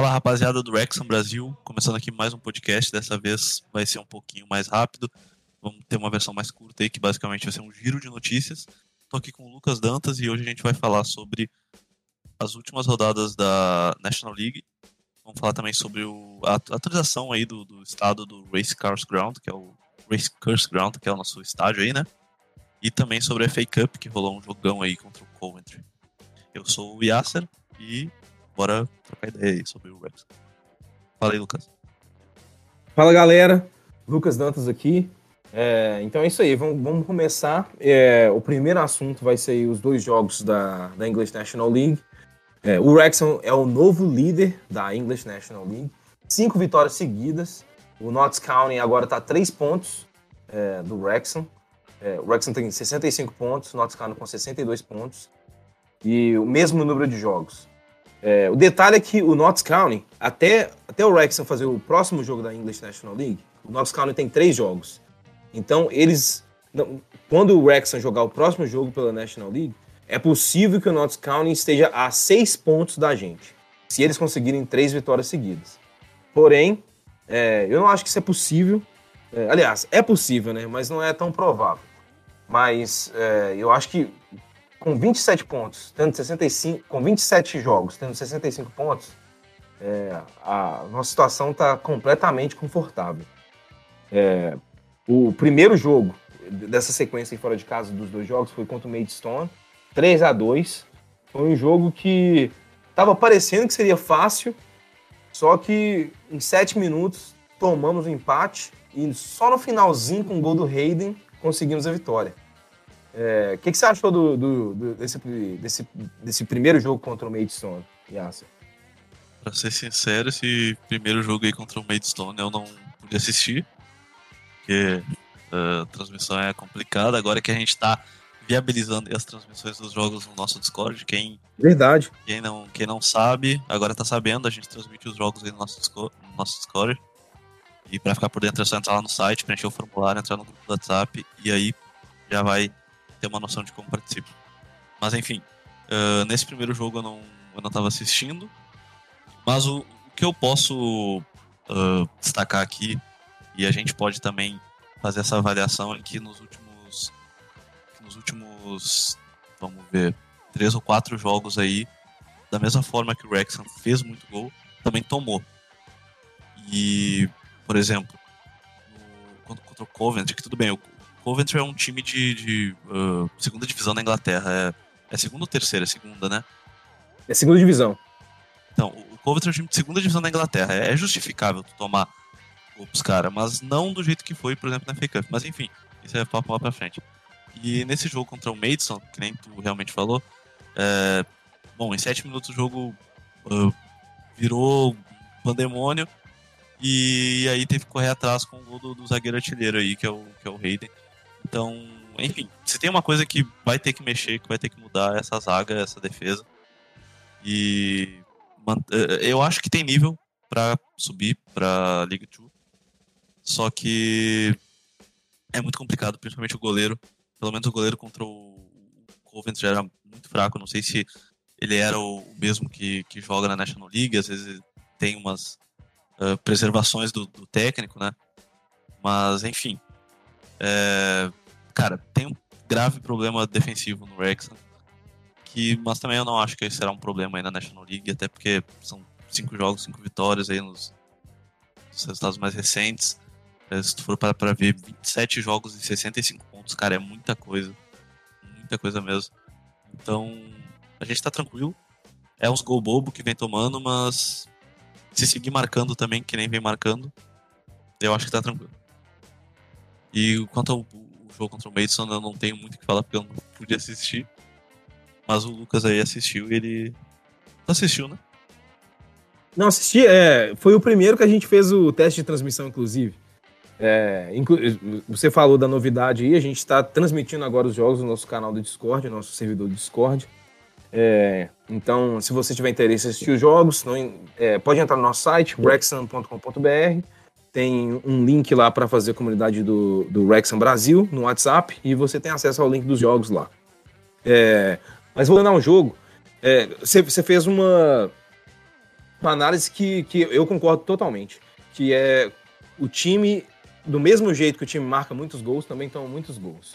Fala rapaziada do Rexon Brasil, começando aqui mais um podcast. Dessa vez vai ser um pouquinho mais rápido. Vamos ter uma versão mais curta aí, que basicamente vai ser um giro de notícias. Estou aqui com o Lucas Dantas e hoje a gente vai falar sobre as últimas rodadas da National League. Vamos falar também sobre o, a atualização aí do, do estado do Race Cars Ground, que é o Race Cars Ground, que é o nosso estádio aí, né? E também sobre a FA Cup, que rolou um jogão aí contra o Coventry. Eu sou o Yasser e bora trocar ideia aí sobre o Rex. Fala aí, Lucas. Fala, galera. Lucas Dantas aqui. É, então é isso aí, vamos, vamos começar. É, o primeiro assunto vai ser os dois jogos da, da English National League. É, o Wrexham é o novo líder da English National League. Cinco vitórias seguidas. O Notts County agora está a três pontos é, do Wrexham. É, o Wrexham tem 65 pontos, o Notts County com 62 pontos. E o mesmo número de jogos. É, o detalhe é que o Notts County, até, até o Wrexham fazer o próximo jogo da English National League, o Notts County tem três jogos. Então, eles. Quando o Wrexham jogar o próximo jogo pela National League, é possível que o Notts County esteja a seis pontos da gente, se eles conseguirem três vitórias seguidas. Porém, é, eu não acho que isso é possível. É, aliás, é possível, né? Mas não é tão provável. Mas é, eu acho que com 27 pontos, tendo 65, com 27 jogos, tendo 65 pontos, é, a nossa situação está completamente confortável. É, o primeiro jogo dessa sequência fora de casa dos dois jogos foi contra o Maidstone, 3 a 2 Foi um jogo que estava parecendo que seria fácil, só que em 7 minutos tomamos o um empate e só no finalzinho, com o gol do Hayden, conseguimos a vitória. O é, que, que, você achou do, do, do, desse, desse, desse primeiro jogo contra o Maidstone, Yasser? Pra ser sincero, esse primeiro jogo aí contra o Maidstone eu não pude assistir, porque a transmissão é complicada. Agora que a gente tá viabilizando as transmissões dos jogos no nosso Discord, quem, Verdade. quem, não, quem não sabe, agora tá sabendo, a gente transmite os jogos aí no nosso, no nosso Discord. E para ficar por dentro é só entrar lá no site, preencher o formulário, entrar no grupo do WhatsApp e aí já vai ter uma noção de como participa. Mas enfim, uh, nesse primeiro jogo eu não, eu não tava assistindo. Mas o, o que eu posso uh, destacar aqui, e a gente pode também fazer essa avaliação, é que nos últimos. Que nos últimos. Vamos ver. Três ou quatro jogos aí, da mesma forma que o Wrexham fez muito gol, também tomou. E, por exemplo, no, contra o Coventry, que tudo bem, o Coventry é um time de, de uh, segunda divisão na Inglaterra. É, é segunda ou terceira? É segunda, né? É segunda divisão. Então, o Coventry é um time de segunda divisão na Inglaterra. É justificável tu tomar os caras, mas não do jeito que foi, por exemplo, na FA Cup. Mas enfim, isso é papo lá pra frente. E nesse jogo contra o Maidson, que nem tu realmente falou, é, bom, em sete minutos o jogo uh, virou pandemônio e aí teve que correr atrás com o gol do, do zagueiro artilheiro aí, que é o, que é o Hayden. Então, enfim, se tem uma coisa que vai ter que mexer, que vai ter que mudar, é essa zaga, essa defesa. E eh, eu acho que tem nível para subir para Liga 2. Só que é muito complicado, principalmente o goleiro. Pelo menos o goleiro contra o Coventry era muito fraco. Não sei se ele era o mesmo que, que joga na National League. Às vezes tem umas uh, preservações do, do técnico, né? Mas, enfim, é, cara, tem um grave problema defensivo no Wrexham, que, mas também eu não acho que será um problema aí na National League, até porque são cinco jogos, cinco vitórias aí nos, nos resultados mais recentes. É, se tu for para pra ver, 27 jogos e 65 pontos, cara, é muita coisa. Muita coisa mesmo. Então, a gente tá tranquilo. É uns gol bobo que vem tomando, mas se seguir marcando também, que nem vem marcando, eu acho que tá tranquilo. E quanto ao jogo contra o Mason, eu não tenho muito o que falar porque eu não pude assistir. Mas o Lucas aí assistiu e ele. assistiu, né? Não, assisti. É, foi o primeiro que a gente fez o teste de transmissão, inclusive. É, inclu você falou da novidade aí, a gente está transmitindo agora os jogos no nosso canal do Discord, nosso servidor do Discord. É, então, se você tiver interesse em assistir os jogos, não, é, pode entrar no nosso site, brexham.com.br tem um link lá para fazer a comunidade do, do Rexham Brasil no WhatsApp e você tem acesso ao link dos jogos lá. É, mas voltando ao jogo, é, você, você fez uma. uma análise que, que eu concordo totalmente. Que é o time, do mesmo jeito que o time marca muitos gols, também toma muitos gols.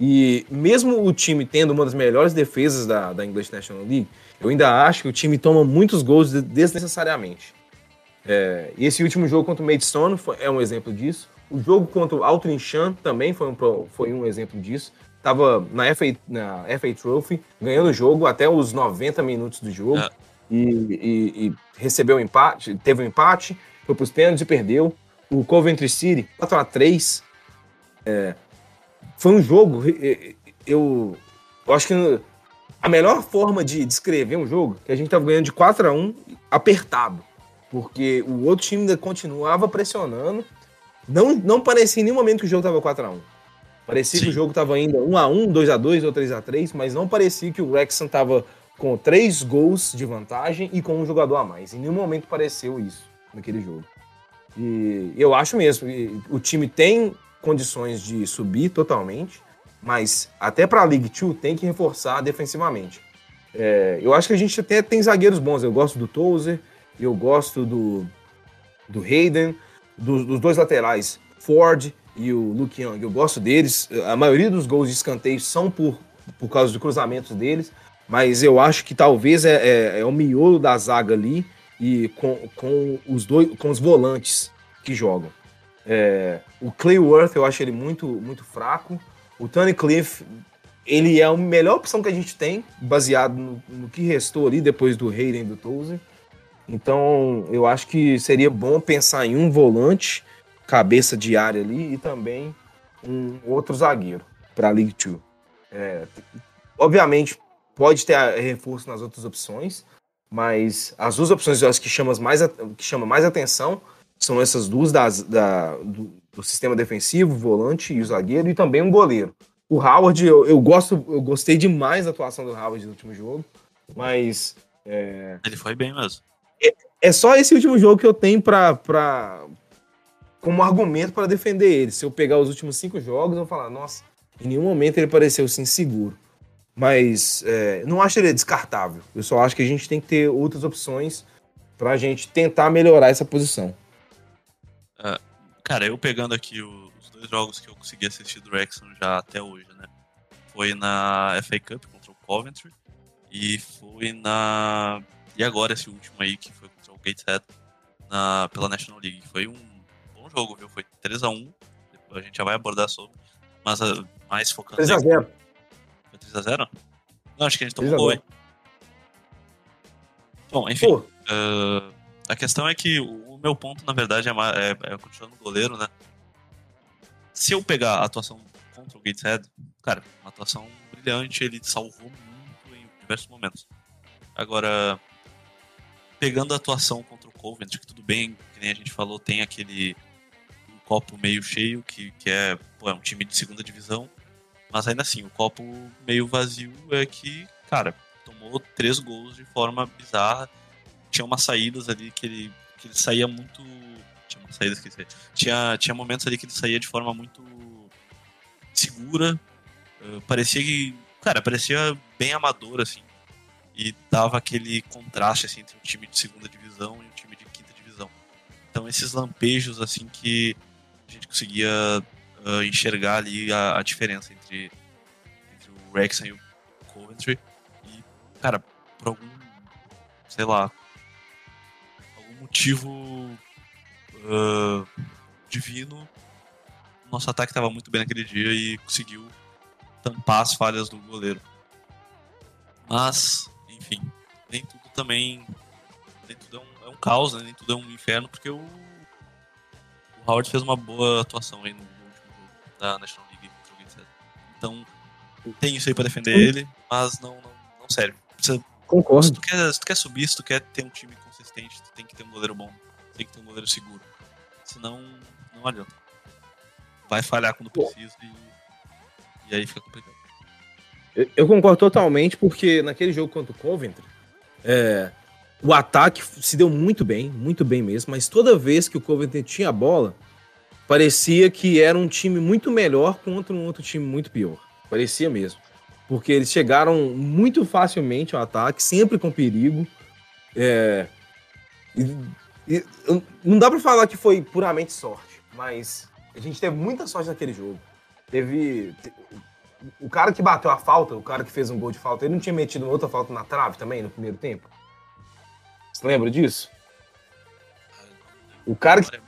E mesmo o time tendo uma das melhores defesas da, da English National League, eu ainda acho que o time toma muitos gols desnecessariamente. É, e esse último jogo contra o Maidstone foi, é um exemplo disso. O jogo contra o Altrinchan também foi um, foi um exemplo disso. Tava na FA, na FA Trophy, ganhando o jogo até os 90 minutos do jogo. É. E, e, e, recebeu um empate, teve um empate, foi para os pênaltis e perdeu. O Coventry City, 4 a 3 é, Foi um jogo, eu, eu acho que a melhor forma de descrever um jogo é que a gente estava ganhando de 4 a 1 apertado. Porque o outro time ainda continuava pressionando. Não, não parecia em nenhum momento que o jogo estava 4 a 1 Parecia Sim. que o jogo estava ainda 1 a 1 2 a 2 ou 3 a 3 mas não parecia que o Wrexham estava com três gols de vantagem e com um jogador a mais. Em nenhum momento pareceu isso naquele jogo. E eu acho mesmo, o time tem condições de subir totalmente, mas até para a League 2 tem que reforçar defensivamente. É, eu acho que a gente até tem zagueiros bons. Eu gosto do Tozer, eu gosto do, do Hayden, do, dos dois laterais, Ford e o Luke Young. Eu gosto deles. A maioria dos gols de escanteio são por, por causa de cruzamentos deles, mas eu acho que talvez é, é, é o miolo da zaga ali e com, com, os, dois, com os volantes que jogam. É, o Clayworth eu acho ele muito, muito fraco. O Tony Cliff, ele é a melhor opção que a gente tem, baseado no, no que restou ali depois do Hayden e do Tozer. Então, eu acho que seria bom pensar em um volante, cabeça de área ali, e também um outro zagueiro para a League 2. É, obviamente, pode ter reforço nas outras opções, mas as duas opções eu acho que chamam mais, que chama mais atenção são essas duas das, da, do, do, sistema defensivo, o volante e o zagueiro, e também um goleiro. O Howard, eu, eu, gosto, eu gostei demais da atuação do Howard no último jogo, mas. É... Ele foi bem mesmo. É, só esse último jogo que eu tenho pra, pra, como argumento para defender ele. Se eu pegar os últimos cinco jogos, eu vou falar, nossa, em nenhum momento ele pareceu assim seguro. Mas é, não acho ele descartável. Eu só acho que a gente tem que ter outras opções para a gente tentar melhorar essa posição. Uh, cara, eu pegando aqui os dois jogos que eu consegui assistir do Wrexham já até hoje, né? Foi na FA Cup contra o Coventry e foi na e agora esse último aí que foi contra o Gateshead na pela National League. Foi um bom jogo, viu? Foi 3 a 1. A gente já vai abordar sobre, mas uh, mais focando 3 a 0. 3x0? Não, acho que a gente tomou gol, hein? Bom, enfim. Uh, a questão é que o meu ponto, na verdade, é, é, é continuando no goleiro, né? Se eu pegar a atuação contra o Gateshead, cara, uma atuação brilhante, ele salvou muito em diversos momentos. Agora, pegando a atuação contra o Coventry, que tudo bem, que nem a gente falou, tem aquele um copo meio cheio, que, que é, pô, é um time de segunda divisão, mas ainda assim, o copo meio vazio é que, cara, tomou três gols de forma bizarra. Tinha umas saídas ali que ele, que ele saía muito. Tinha umas saídas que tinha, tinha momentos ali que ele saía de forma muito segura. Uh, parecia que. Cara, parecia bem amador, assim. E dava aquele contraste assim, entre um time de segunda divisão e um time de quinta divisão. Então esses lampejos assim que a gente conseguia uh, enxergar ali a, a diferença entre, entre, o Wrexham e o Coventry. E, cara, por algum, sei lá, algum motivo uh, divino, nosso ataque estava muito bem naquele dia e conseguiu tampar as falhas do goleiro. Mas, enfim, nem tudo também. Nem tudo é um, é um caos, né? nem tudo é um inferno, porque o, o Howard fez uma boa atuação aí no, da National League contra o. Então, tem isso aí pra defender Sim. ele, mas não, não, não serve. Precisa, Concordo. Se tu, quer, se tu quer subir, se tu quer ter um time consistente, tu tem que ter um goleiro bom, tem que ter um goleiro seguro. Senão, não adianta. Vai falhar quando precisa e, e aí fica complicado. Eu, concordo totalmente, porque naquele jogo contra o Coventry, é, o ataque se deu muito bem, muito bem mesmo, mas toda vez que o Coventry tinha a bola, parecia que era um time muito melhor contra um outro time muito pior. Parecia mesmo. Porque eles chegaram muito facilmente ao ataque, sempre com perigo. É... E, e, não dá pra falar que foi puramente sorte, mas a gente teve muita sorte naquele jogo. Teve. O cara que bateu a falta, o cara que fez um gol de falta, ele não tinha metido outra falta na trave também no primeiro tempo? Você lembra disso? O cara que, é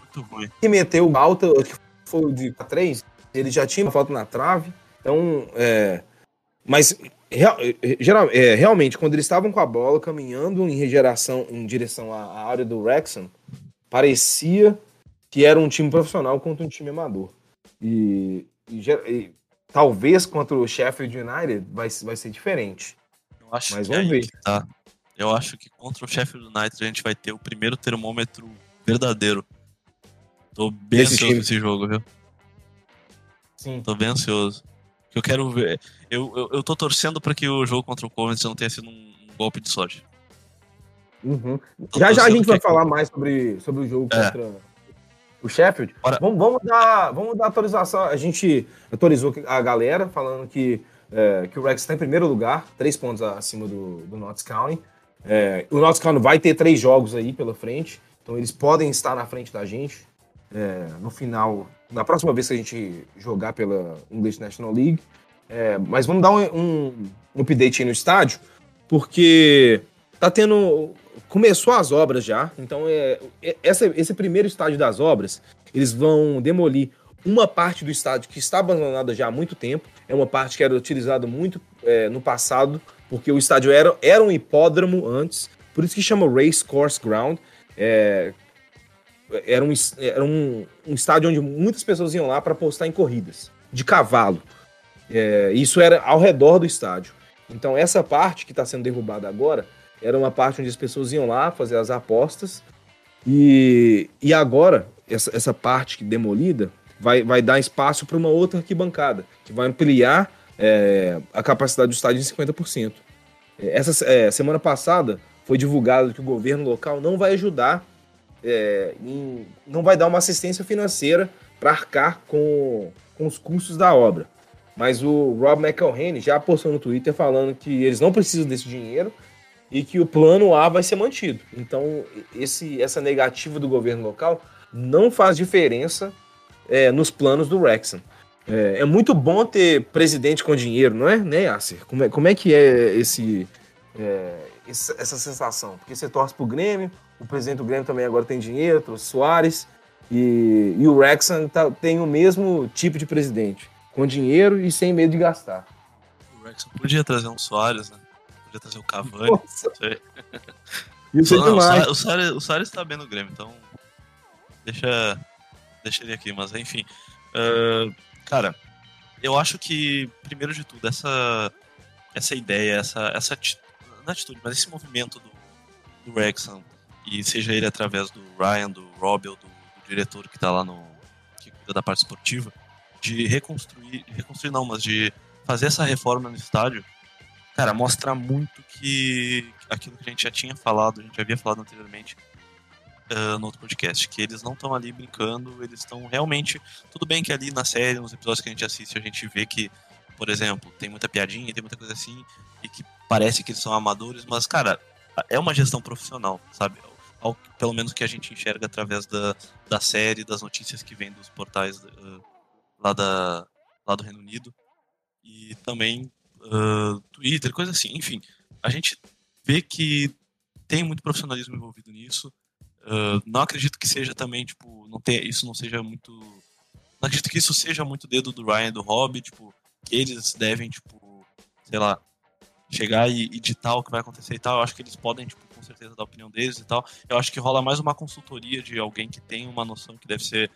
que meteu o alta, que foi de 3, ele já tinha uma falta na trave. Então, é, mas real, geral, é, realmente, quando eles estavam com a bola caminhando em regeneração em direção à, à área do Wrexham, parecia que era um time profissional contra um time amador. E, e, e talvez contra o Sheffield United vai, vai ser diferente. Eu acho Mas vamos ver. Tá. Eu acho que contra o Sheffield United a gente vai ter o primeiro termômetro verdadeiro. Tô bem Esse ansioso nesse jogo, viu? Sim. Tô bem ansioso. Eu quero ver. Eu, eu, eu tô torcendo para que o jogo contra o Coventry não tenha sido um, um golpe de sorte. Uhum. Já já a gente vai que... falar mais sobre, sobre o jogo é. contra o Sheffield. Vamos, vamos, dar, vamos dar atualização. A gente atualizou a galera falando que, é, que o Rex está em primeiro lugar, três pontos acima do, do Notts County. É, o Notts County vai ter três jogos aí pela frente, então eles podem estar na frente da gente é, no final, na próxima vez que a gente jogar pela English National League. É, mas vamos dar um, um, um update aí no estádio, porque tá tendo. Começou as obras já, então é, é, essa, esse primeiro estádio das obras, eles vão demolir uma parte do estádio que está abandonada já há muito tempo, é uma parte que era utilizada muito é, no passado, porque o estádio era, era um hipódromo antes, por isso que chama Race Course Ground, é, era um, era um, um estádio onde muitas pessoas iam lá para postar em corridas de cavalo. É, isso era ao redor do estádio. Então, essa parte que está sendo derrubada agora era uma parte onde as pessoas iam lá fazer as apostas. E, e agora, essa, essa parte demolida vai, vai dar espaço para uma outra arquibancada, que vai ampliar é, a capacidade do estádio em 50%. Essa é, semana passada foi divulgado que o governo local não vai ajudar é, em, não vai dar uma assistência financeira para arcar com, com os custos da obra. Mas o Rob McElhenney já postou no Twitter falando que eles não precisam desse dinheiro e que o plano A vai ser mantido. Então, esse, essa negativa do governo local não faz diferença é, nos planos do Wrexham. É, é, muito bom ter presidente com dinheiro, não é, né, Yasser? Como é, como é que é esse, é, essa sensação? Porque você torce pro Grêmio, o presidente do Grêmio também agora tem dinheiro, trouxe Soares. E, e o Wrexham tá, tem o mesmo tipo de presidente, com dinheiro e sem medo de gastar. O Wrexham podia trazer um Soares, né? Podia trazer o Cavani, Nossa. não sei. Isso não, o, Soares, o, Soares, o Soares tá bem no Grêmio, então deixa, deixa ele aqui, mas enfim. Uh, cara, eu acho que, primeiro de tudo, essa, essa ideia, essa, essa não atitude, mas esse movimento do, do Wrexham e seja ele através do Ryan, do Rob ou do, do diretor que está lá no que cuida da parte esportiva, de reconstruir, reconstruir não, mas de fazer essa reforma no estádio, cara, mostra muito que aquilo que a gente já tinha falado, a gente já havia falado anteriormente uh, no outro podcast, que eles não estão ali brincando, eles estão realmente. Tudo bem que ali na série, nos episódios que a gente assiste, a gente vê que, por exemplo, tem muita piadinha, tem muita coisa assim, e que parece que eles são amadores, mas, cara, é uma gestão profissional, sabe? ao, pelo menos que a gente enxerga através da, da série, das notícias que vêm dos portais uh, lá, da, lá do Reino Unido e também uh, Twitter, coisa assim. Enfim, a gente vê que tem muito profissionalismo envolvido nisso. Uh, não acredito que seja também, tipo, não ter, isso não seja muito. Não acredito que isso seja muito dedo do Ryan do Rob, tipo, que eles devem, tipo, sei lá, chegar e, e ditar o que vai acontecer e tal. Eu acho que eles podem, tipo, com certeza dar a opinião deles e tal. Eu acho que rola mais uma consultoria de alguém que tem uma noção que deve ser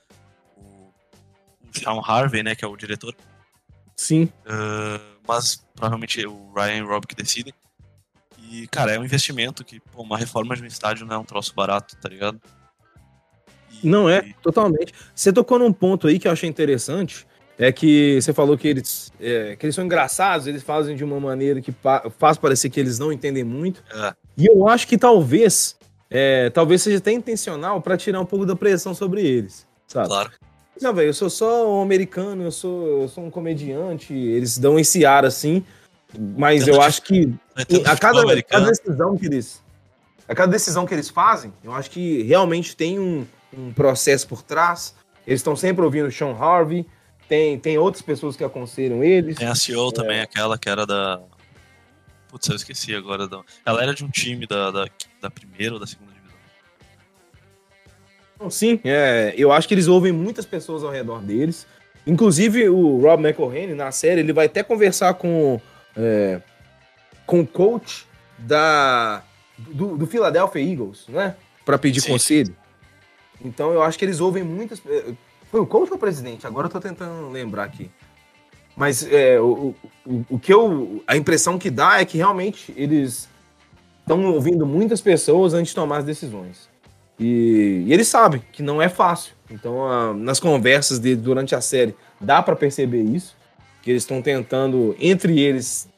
o, o Sean Harvey, né, que é o diretor. Sim. Uh, mas provavelmente o Ryan e o Rob que decidem. E, cara, é um investimento que, pô, uma reforma de um estádio não é um troço barato, tá ligado? E, não é, totalmente. Você tocou num ponto aí que eu achei interessante, é que você falou que eles, é, que eles são engraçados, eles fazem de uma maneira que faz parecer que eles não entendem muito. É. E eu acho que talvez, é, talvez seja até intencional para tirar um pouco da pressão sobre eles, sabe? Claro. Não, velho, eu sou só um americano, eu sou, eu sou um comediante, eles dão esse ar assim, mas eu acho que a cada, cada decisão que eles a cada decisão que eles fazem, eu acho que realmente tem um, um processo por trás. Eles estão sempre ouvindo o Sean Harvey, tem, tem outras pessoas que aconselham eles. Tem a CEO é. também, aquela que era da. Putz, eu esqueci agora. Ela era de um time da, da, da primeira ou da segunda. Sim, é, eu acho que eles ouvem muitas pessoas ao redor deles. Inclusive o Rob McElhenney, na série, ele vai até conversar com, é, com o coach da, do, do Philadelphia Eagles, né? Para pedir sim, conselho. Então eu acho que eles ouvem muitas. Foi o coach ou o presidente? Agora eu tô tentando lembrar aqui. Mas é, o, o, o que eu. A impressão que dá é que realmente eles estão ouvindo muitas pessoas antes de tomar as decisões. E, e eles sabem que não é fácil. Então, a, nas conversas dele durante a série, dá para perceber isso. Que eles estão tentando, entre eles,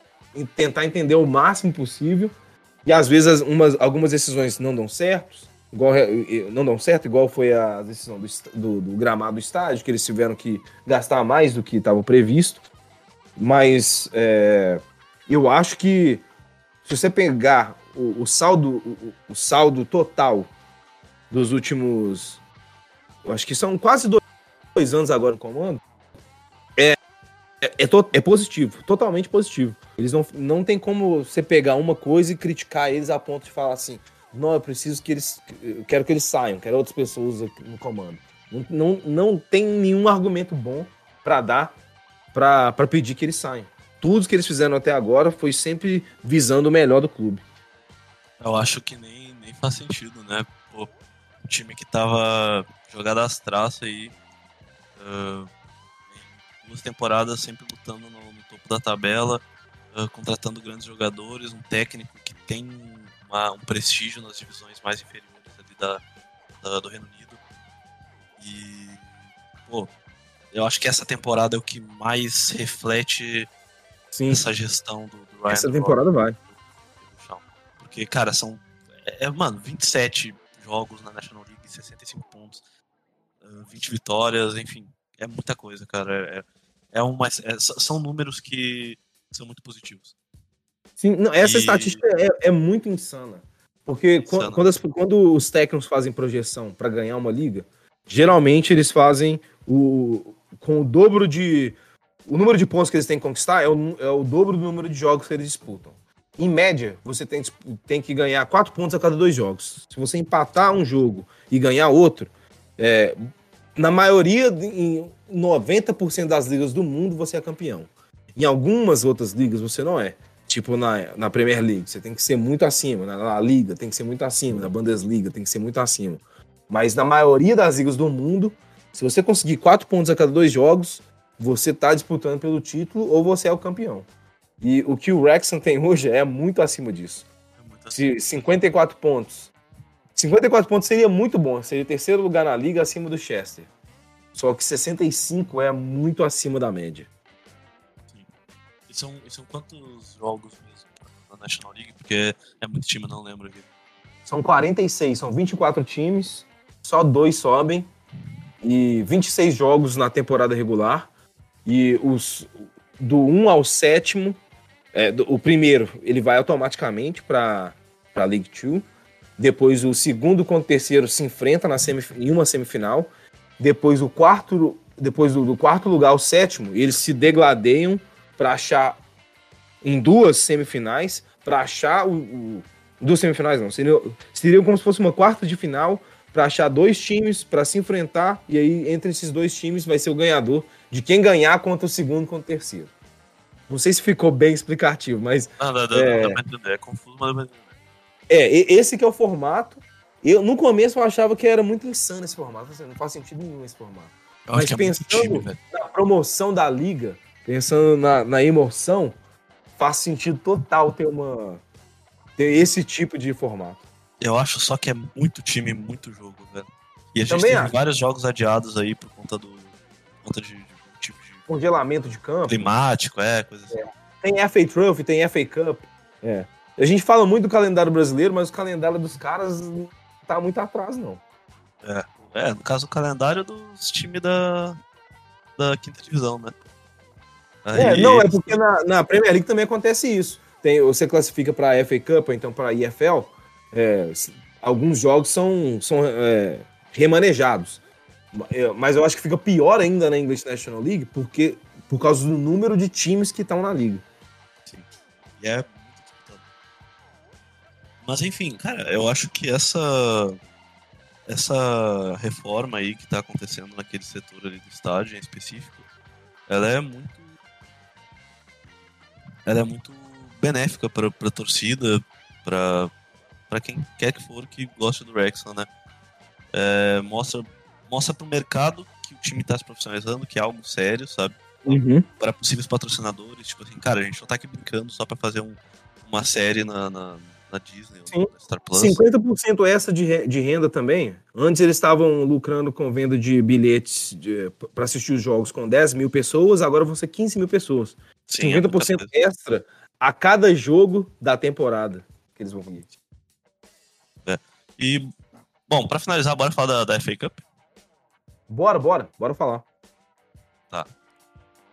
tentar entender o máximo possível. E às vezes umas, algumas decisões não dão certo, igual, não dão certo, igual foi a decisão do, do, do gramado do estádio, que eles tiveram que gastar mais do que estava previsto. Mas é, eu acho que se você pegar o, o saldo, o, o, saldo total dos últimos. Acho que são quase dois, dois anos agora no comando. É, é, é, to, é, positivo, totalmente positivo. Eles não, não tem como você pegar uma coisa e criticar eles a ponto de falar assim: não, eu preciso que eles. Eu quero que eles saiam, quero outras pessoas no comando. Não, não, não tem nenhum argumento bom para dar para pedir que eles saiam. Tudo que eles fizeram até agora foi sempre visando o melhor do clube. Eu acho que nem, nem faz sentido, né? O time que tava jogado às traças aí. Uh, duas temporadas sempre lutando no, no topo da tabela, uh, contratando grandes jogadores, um técnico que tem uma, um prestígio nas divisões mais inferiores ali da, da, do Reino Unido. E, pô, eu acho que essa temporada é o que mais reflete Sim. essa gestão do, do Ryan. Essa temporada vai. Porque, cara, são. É, é mano, 27 jogos na National League, 65 pontos, 20 vitórias, enfim. É muita coisa, cara. É, é uma, é, são números que são muito positivos. Sim, não, essa e... estatística é, é, muito insana. Porque insana. Quando, as, quando, os técnicos fazem projeção para ganhar uma liga, geralmente eles fazem o, com o dobro de. O número de pontos que eles têm que conquistar é o, é o dobro do número de jogos que eles disputam. Em média, você tem, tem que ganhar quatro pontos a cada dois jogos. Se você empatar um jogo e ganhar outro, é, na maioria, em 90% das ligas do mundo, você é campeão. Em algumas outras ligas, você não é. Tipo na, na Premier League, você tem que ser muito acima. Na, na Liga, tem que ser muito acima. Na Bundesliga, tem que ser muito acima. Mas na maioria das ligas do mundo, se você conseguir quatro pontos a cada dois jogos, você está disputando pelo título ou você é o campeão. E o que o Wrexham tem hoje é muito acima disso. É muito acima. 54 pontos. 54 pontos seria muito bom, seria terceiro lugar na liga acima do Chester. Só que 65 é muito acima da média são, são quantos jogos mesmo na National League? Porque é muito time, não lembro aqui. São 46, são 24 times, só dois sobem, e 26 jogos na temporada regular. E os do 1 ao sétimo, é, o primeiro ele vai automaticamente para a League 2. Depois o segundo contra o terceiro se enfrenta na semif em uma semifinal. Depois o quarto, depois do, do quarto lugar ao sétimo, eles se degladeiam para achar em duas semifinais, para achar o, o, duas semifinais não, seria, seria como se fosse uma quarta de final para achar dois times para se enfrentar e aí entre esses dois times vai ser o ganhador de quem ganhar contra o segundo contra o terceiro. Não sei se ficou bem explicativo, mas não, não, não, é... não é confuso, mas é esse que é o formato. Eu no começo eu achava que era muito insano esse formato, assim, não faz sentido nenhum esse formato. Eu mas é pensando time, na promoção da liga, pensando na, na emoção, faz sentido total ter uma ter esse tipo de formato. Eu acho só que é muito time, muito jogo, velho. E a gente Também teve acho. vários jogos adiados aí por conta do por conta de, de congelamento de campo, climático, é, coisa assim. É. Tem FA Trophy, tem FA Cup. É. A gente fala muito do calendário brasileiro, mas o calendário dos caras não tá muito atrás, não. É, é no caso o calendário dos times da, da quinta divisão, né? Aí... É, não, é porque na, na, Premier League também acontece isso. Tem, você classifica para a FA Cup ou então para a EFL, é, alguns jogos são, são é, remanejados. Mas eu acho que fica pior ainda na English National League porque, por causa do número de times que estão na liga. Sim. E é Mas enfim, cara, eu acho que essa essa reforma aí que está acontecendo naquele setor ali do estádio em específico, ela é muito ela é muito benéfica para a torcida, para quem quer que for que goste do Wrexham, né? É, mostra mostra para o mercado que o time está se profissionalizando, que é algo sério, sabe? Uhum. Para possíveis patrocinadores, tipo assim, cara, a gente não tá aqui brincando só para fazer um, uma série na, na, na Disney Sim. ou na Star Plus. 50% essa de, de renda também. Antes eles estavam lucrando com venda de bilhetes para assistir os jogos com 10 mil pessoas, agora vão ser 15 mil pessoas. Sim, 50% é extra a cada jogo da temporada que eles vão ganhar. É. E, bom, para finalizar, bora falar da, da FA Cup? Bora, bora, bora falar. Tá.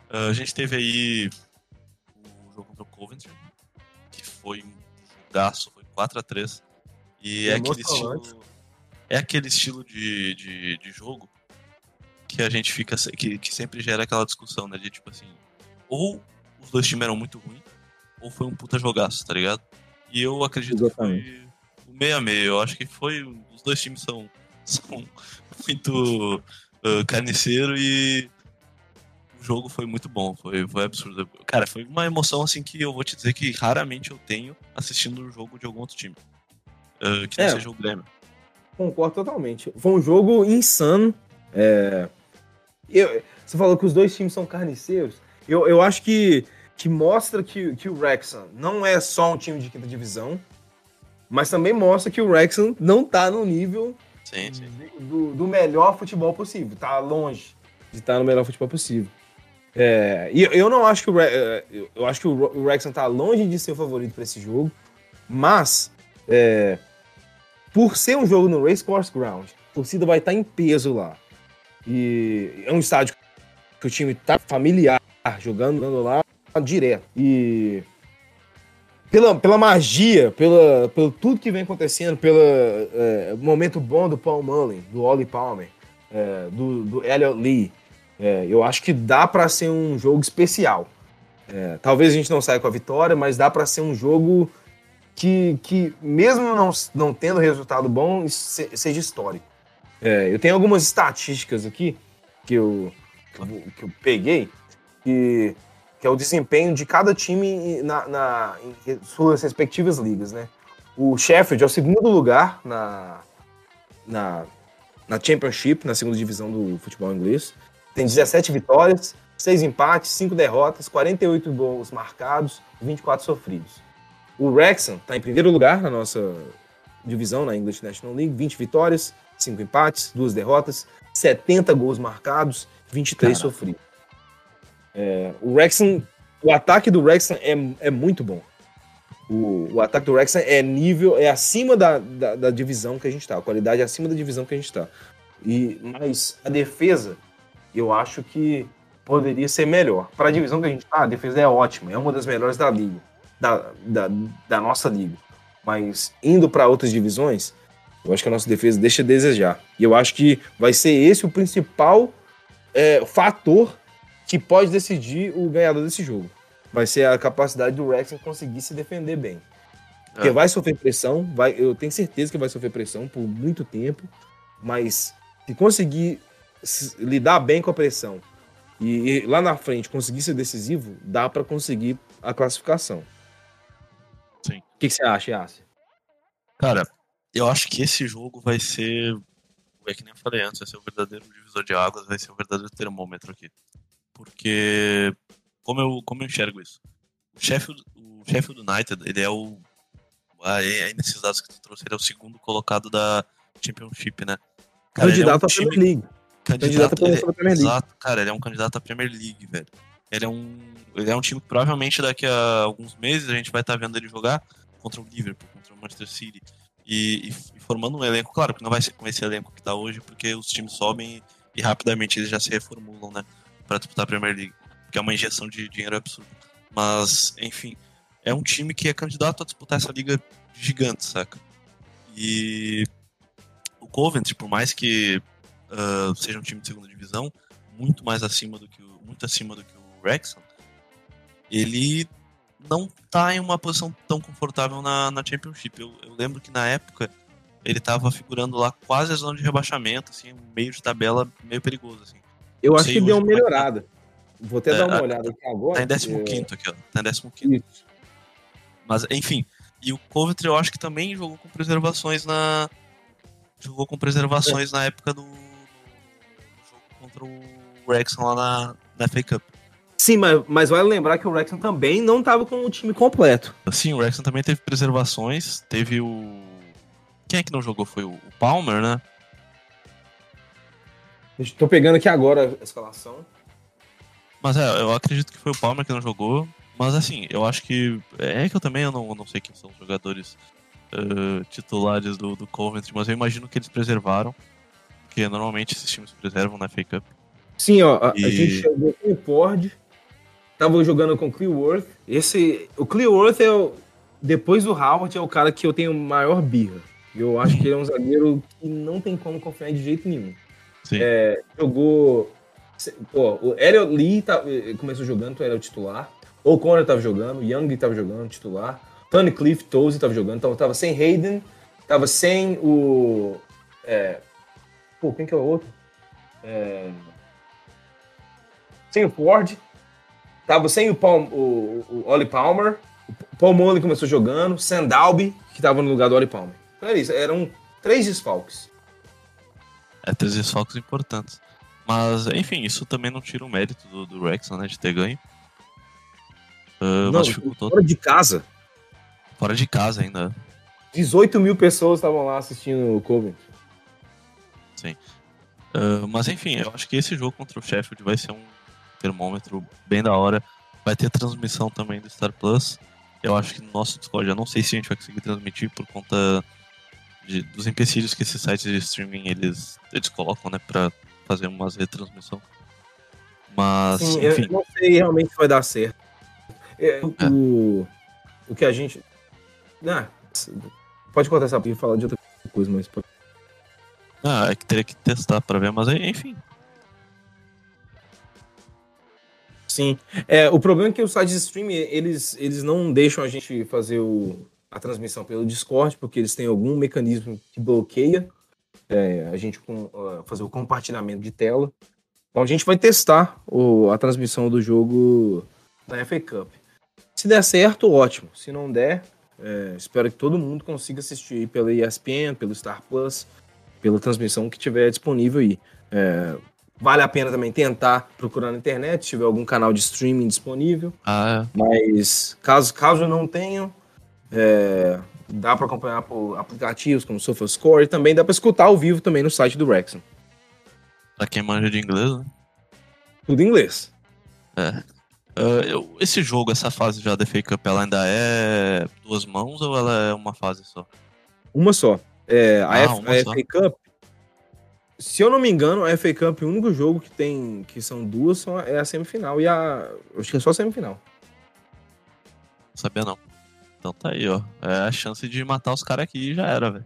Uh, a gente teve aí o jogo contra o Coventry, que foi um jogaço, foi 4x3. E é, é aquele estilo. É aquele estilo de, de, de, jogo que a gente fica. Que, que sempre gera aquela discussão, né? De tipo assim. Ou os dois times eram muito ruins, ou foi um puta jogaço, tá ligado? E eu acredito Exatamente. que foi o meio a meio. Eu acho que foi. Os dois times são, são muito uh, carniceiro e o jogo foi muito bom, foi, foi absurdo. Cara, foi uma emoção assim que eu vou te dizer que raramente eu tenho assistindo o um jogo de algum outro time. Uh, que não é, seja o Grêmio. Concordo totalmente. Foi um jogo insano. É... Eu, você falou que os dois times são carniceiros. Eu, eu acho que, que mostra que, que o Wrexham não é só um time de quinta divisão, mas também mostra que o Wrexham não tá no nível sim, sim. Do, do, melhor futebol possível. Tá longe de estar no melhor futebol possível. É, e eu não acho que o é, eu acho que o Wrexham tá longe de ser o favorito para esse jogo, mas é, por ser um jogo no Racecourse Ground, a torcida vai estar tá em peso lá. E é um estádio que o time tá familiar jogando, jogando lá direto. E pela, pela magia, pela, pelo tudo que vem acontecendo, pelo é, momento bom do Paul Mullen, do Ollie Palmer, é, do, do Elliot Lee, é, eu acho que dá para ser um jogo especial. É, talvez a gente não saia com a vitória, mas dá para ser um jogo que, que mesmo não, não tendo resultado bom, seja histórico. É, eu tenho algumas estatísticas aqui que eu, que eu, que eu peguei, que, que, é o desempenho de cada time na, na, em suas respectivas ligas. Né? O Sheffield é o segundo lugar na, na, na Championship, na segunda divisão do futebol inglês. Tem 17 vitórias, 6 empates, 5 derrotas, 48 gols marcados, 24 sofridos. O Wrexham está em primeiro lugar na nossa divisão, na English National League, 20 vitórias, 5 empates, 2 derrotas, 70 gols marcados, 23 Cara. sofridos. É, o Wrexham, o ataque do Wrexham é, é muito bom. O, o ataque do Wrexham é nível, é acima da, da, da divisão que a gente está, a qualidade é acima da divisão que a gente está. E mas a defesa eu acho que poderia ser melhor. Para a divisão que a gente está, a defesa é ótima, é uma das melhores da liga, da, da, da nossa liga. Mas indo para outras divisões, eu acho que a nossa defesa deixa a desejar. E eu acho que vai ser esse o principal é, fator que pode decidir o ganhador desse jogo. Vai ser a capacidade do Rex conseguir se defender bem. Porque é. vai sofrer pressão, vai, eu tenho certeza que vai sofrer pressão por muito tempo, mas se conseguir lidar bem com a pressão e, e lá na frente conseguir ser decisivo, dá para conseguir a classificação. Sim. O que, que você acha, Yassi? Cara, eu acho que esse jogo vai ser. É que nem eu falei antes, vai ser o verdadeiro divisor de águas, vai ser o verdadeiro termômetro aqui. Porque. Como eu, como eu enxergo isso? O Sheffield, o Sheffield United, ele é o. Aí, nesses dados que tu trouxe, ele é o segundo colocado da Championship, né? Cara, Candidato é um time... Premier League. Candidato, candidato ele, Premier League. Exato, cara, ele é um candidato à Premier League, velho. Ele é um, ele é um time que provavelmente daqui a alguns meses a gente vai estar tá vendo ele jogar contra o Liverpool, contra o Manchester City. E, e, e, formando um elenco, claro que não vai ser com esse elenco que tá hoje, porque os times sobem e, e rapidamente eles já se reformulam, né? Pra disputar a Premier League. Porque é uma injeção de dinheiro absurda. Mas, enfim, é um time que é candidato a disputar essa liga gigante, saca? E o Coventry, por mais que uh, seja um time de segunda divisão, muito mais acima do que o, muito acima do que o Wrexham, ele não tá em uma posição tão confortável na, na Championship. Eu, eu lembro que na época ele tava figurando lá quase a zona de rebaixamento, assim, meio de tabela meio perigoso, assim. Eu acho que deu uma é tá. melhorada. Vou até é, dar uma olhada aqui agora. Tá em 15 aqui, ó. Tá em 15 Isso. Mas, enfim. E o Coventry eu acho que também jogou com preservações na. Jogou com preservações é. na época do... do. jogo contra o Wrexham lá na, na FA Cup. Sim, mas, mas vale lembrar que o Wrexham também não estava com o time completo. Sim, o Wrexham também teve preservações. Teve o. Quem é que não jogou? Foi o Palmer, né? Estou pegando aqui agora a escalação. Mas é, eu acredito que foi o Palmer que não jogou. Mas assim, eu acho que. É que eu também eu não, eu não sei quem são os jogadores uh, titulares do, do Coventry, mas eu imagino que eles preservaram. Porque normalmente esses times preservam na FA Cup. Sim, ó, e... a gente chegou com o Ford, tava jogando com o Clearworth. Esse, o Clearworth é o, depois do Howard é o cara que eu tenho maior birra. Eu acho que ele é um zagueiro que não tem como confiar de jeito nenhum. É, jogou. Pô, o Elliot Lee tá, começou jogando, era o titular. O Conor tava jogando, Young tava jogando, titular. Tony Cliff, Toze tava jogando, então tava sem Hayden, tava sem o. É, pô, quem que é o outro? É, sem o Ford, tava sem o, Palm, o, o Oli Palmer, o Paul Mullen começou jogando, Sandalby, que tava no lugar do Oli Palmer. Então era isso, eram três desfalques. É, três desfalques importantes. Mas, enfim, isso também não tira o mérito do, do Wrexham, né, de ter ganho. Uh, não, mas dificultou. Fora de casa. Fora de casa ainda. 18 mil pessoas estavam lá assistindo o Coventry. Sim. Uh, mas enfim, eu acho que esse jogo contra o Sheffield vai ser um termômetro bem da hora. Vai ter transmissão também do Star Plus. Eu acho que no nosso Discord, eu não sei se a gente vai conseguir transmitir por conta de, dos empecilhos que esses sites de streaming eles, eles colocam, né, pra fazer umas retransmissão. Mas, Sim, enfim. Eu não sei realmente se vai dar certo. É, é. O, o que a gente. Ah, pode contar essa e falar de outra coisa, mas. Ah, é que teria que testar pra ver, mas enfim, Sim. É, o problema é que os sites de streaming, eles, eles não deixam a gente fazer o, a transmissão pelo Discord, porque eles têm algum mecanismo que bloqueia é, a gente com, uh, fazer o compartilhamento de tela. Então a gente vai testar o, a transmissão do jogo da FA Cup. Se der certo, ótimo. Se não der, é, espero que todo mundo consiga assistir pela ESPN, pelo Star Plus, pela transmissão que tiver disponível aí. É, Vale a pena também tentar procurar na internet, se tiver algum canal de streaming disponível. Ah, é. Mas caso, caso não tenham, é, dá para acompanhar por aplicativos como SofaScore e também dá para escutar ao vivo também no site do Wrexham. Pra quem manja de inglês, né? Tudo em inglês. É. Uh, eu, esse jogo, essa fase já da FA Cup, ela ainda é duas mãos ou ela é uma fase só? Uma só. É, a, ah, F, a FA Cup, se eu não me engano, a FA Cup, o único jogo que tem, que são duas, são, é a semifinal e a. Acho que é só a semifinal. Não sabia não. Então tá aí, ó. É a chance de matar os caras aqui e já era, velho.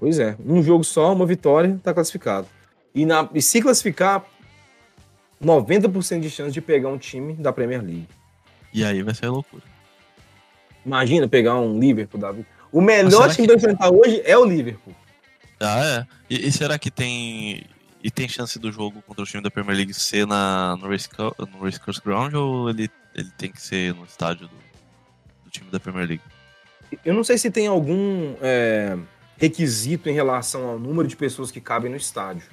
Pois é. Um jogo só, uma vitória, tá classificado. E, na, e se classificar, 90% de chance de pegar um time da Premier League. E aí vai ser loucura. Imagina pegar um Liverpool, Davi. O melhor time que... enfrentar hoje é o Liverpool. Ah, é. E, e, será que tem. E tem chance do jogo contra o time da Premier League ser na, no, Race, no Race Course Ground ou ele, ele tem que ser no estádio do, do time da Premier League? Eu não sei se tem algum é, requisito em relação ao número de pessoas que cabem no estádio.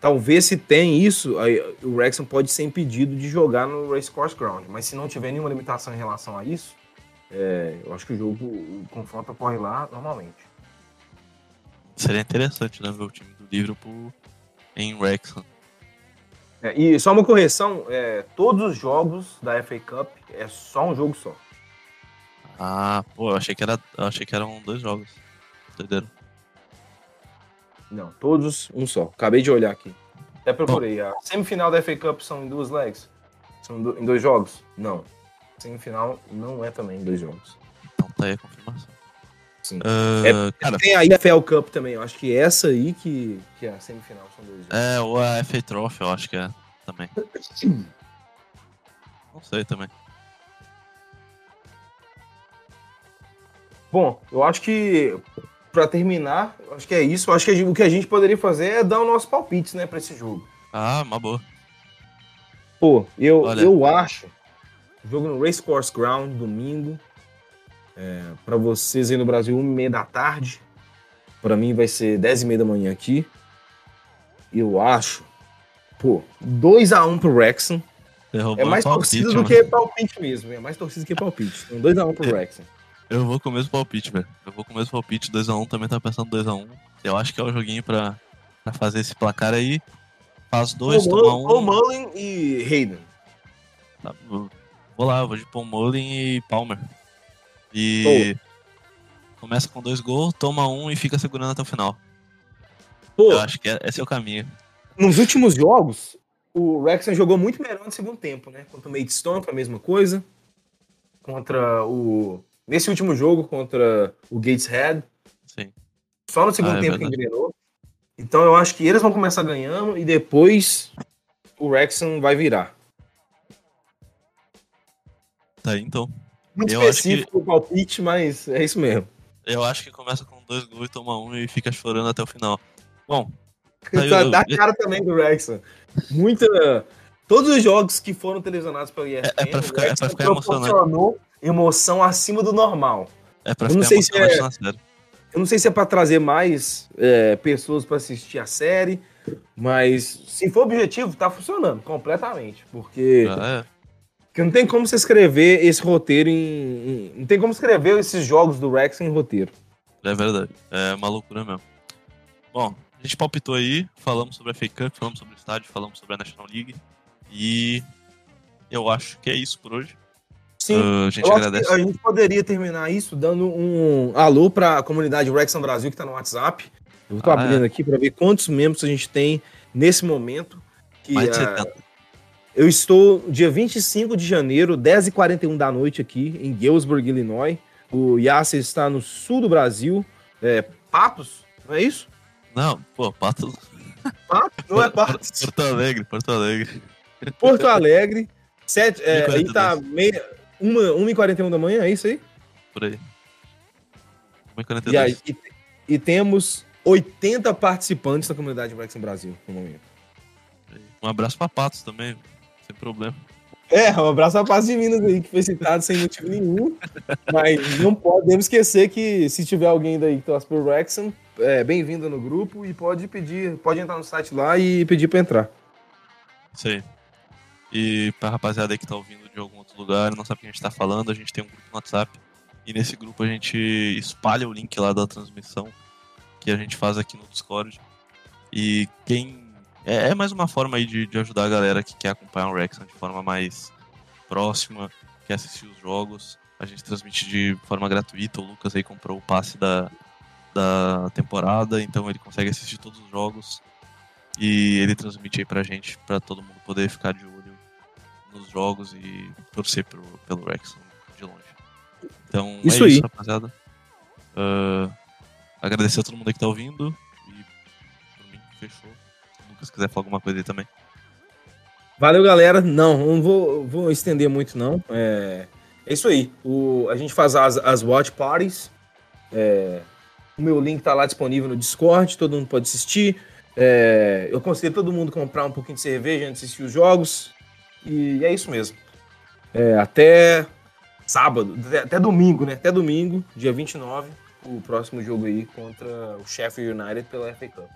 Talvez se tem isso, o Wrexham pode ser impedido de jogar no Race Course Ground. Mas se não tiver nenhuma limitação em relação a isso, é, eu acho que o jogo, o confronto ocorre lá normalmente. Seria interessante, né, ver o time do Liverpool em Wrexham. É, e só uma correção, é, todos os jogos da FA Cup é só um jogo só. Ah, pô, eu achei que, era, eu achei que eram dois jogos. Entenderam? Não, todos um só. Acabei de olhar aqui. Até procurei. A semifinal da FA Cup são em duas legs? São do, em dois jogos? Não. Semifinal não é também em dois jogos. Então tá aí a confirmação. Sim. Uh, cara, Tem aí a FL Cup também, eu acho que essa aí que, que é a semifinal são dois. jogos. é, ou a FA Trophy, eu acho que é também. Não sei também. Bom, eu acho que pra terminar, eu acho que é isso. Eu acho que gente- o que a gente poderia fazer é dar o nosso palpite, né, pra esse jogo. Ah, uma boa. Pô, eu, Olha. eu acho. Jogo no Race Course Ground, domingo. É, para vocês aí no Brasil, 1 e meia da tarde. Pra mim vai ser 10 e meia da manhã aqui. Eu acho. Pô, 2x1 pro Wrexham. Você roubou É mais palpite, torcida do mano. que palpite mesmo. É mais torcida que palpite. Então 2x1 pro Wrexham. Eu vou com o mesmo palpite, velho. Eu vou com o mesmo palpite, 2x1, também tá pensando 2x1. Eu acho que é o joguinho pra, pra fazer esse placar aí. Faz dois, Paul toma um. Paul Mullin e Hayden. Tá, vou vou lá, eu vou de Paul Mullin e Palmer. E começa com dois gols, toma um e fica segurando até o final. Pô, Eu acho que é- esse é o caminho. nos últimos jogos, o Wrexham jogou muito melhor no segundo tempo, né? Contra o Maidstone foi a mesma coisa. Contra o... Nesse último jogo, contra o Gateshead. Sim. Só no segundo Ah, é tempo que verdade. engrenou. Então eu acho que eles vão começar ganhando e depois o Wrexham vai virar. Tá aí, então. Muito Eu específico o palpite, mas é isso mesmo. Eu acho que começa com dois gols e toma um e fica chorando até o final. Bom, Tá, eu- Dá cara também do Wrexham. Muita... Todos os jogos que foram televisionados pela ESPN, é pra o ficar- é pra ficar emocionante. Emoção acima do normal. é pra Eu não sei se é- na série. Eu não sei se é pra trazer mais é, pessoas pra assistir a série, mas se for objetivo, tá funcionando completamente. Porque, Já é. porque não tem como você escrever esse roteiro em, em- Não tem como escrever esses jogos do Rex em roteiro. É verdade. É uma loucura mesmo. Bom, a gente palpitou aí, falamos sobre a FA Cup, falamos sobre o estádio, falamos sobre a National League. E eu acho que é isso por hoje. Sim. Uh, a gente agradece. a gente poderia terminar isso dando um alô pra comunidade Wrexham Brasil que tá no WhatsApp. Eu tô Ah, abrindo aqui pra ver quantos membros a gente tem nesse momento. Que, Mais de 70. Eu estou dia 25 de janeiro, 10h41 da noite aqui em Galesburg, Illinois. O Yasser está no sul do Brasil. É, Patos? Não é isso? Não, pô, Pato. Patos? Não é Patos. Porto Alegre, Porto Alegre. Porto Alegre. Sete, é, 1h42. aí tá meia, uma, 1h41 da manhã, é isso aí? Por aí. 1h42. E, aí, e, e temos 80 participantes da comunidade Wrexham Brasil no momento. Um abraço pra Patos também, sem problema. É, um abraço à paz de Minas aí, que foi citado sem motivo nenhum. Mas não podemos esquecer que se tiver alguém daí que torce pro Wrexham, é bem-vindo no grupo e pode pedir, pode entrar no site lá e pedir pra entrar. Isso aí. E pra rapaziada aí que tá ouvindo de algum outro lugar, não sabe o que a gente tá falando, a gente tem um grupo no WhatsApp. E nesse grupo a gente espalha o link lá da transmissão que a gente faz aqui no Discord. E quem. É, é mais uma forma aí de, de ajudar a galera que quer acompanhar o Wrexham de forma mais próxima, quer assistir os jogos. A gente transmite de forma gratuita. O Lucas aí comprou o passe da, da temporada, então ele consegue assistir todos os jogos. E ele transmite aí pra gente, pra todo mundo poder ficar de olho nos jogos e torcer pro, pelo Wrexham de longe. Então Isso é aí. isso, rapaziada. Ah, agradecer a todo mundo que tá ouvindo. E por mim, fechou. Se o Lucas quiser falar alguma coisa aí também. Valeu, galera. Não, não vou, vou estender muito, não. É, é isso aí. O, a gente faz as, as watch parties. É, o meu link tá lá disponível no Discord, todo mundo pode assistir. É, eu conselho todo mundo comprar um pouquinho de cerveja antes de assistir os jogos. E é isso mesmo. É, até sábado, até, domingo, né? Até domingo, dia 29, o próximo jogo aí contra o Sheffield United pela FA Cup.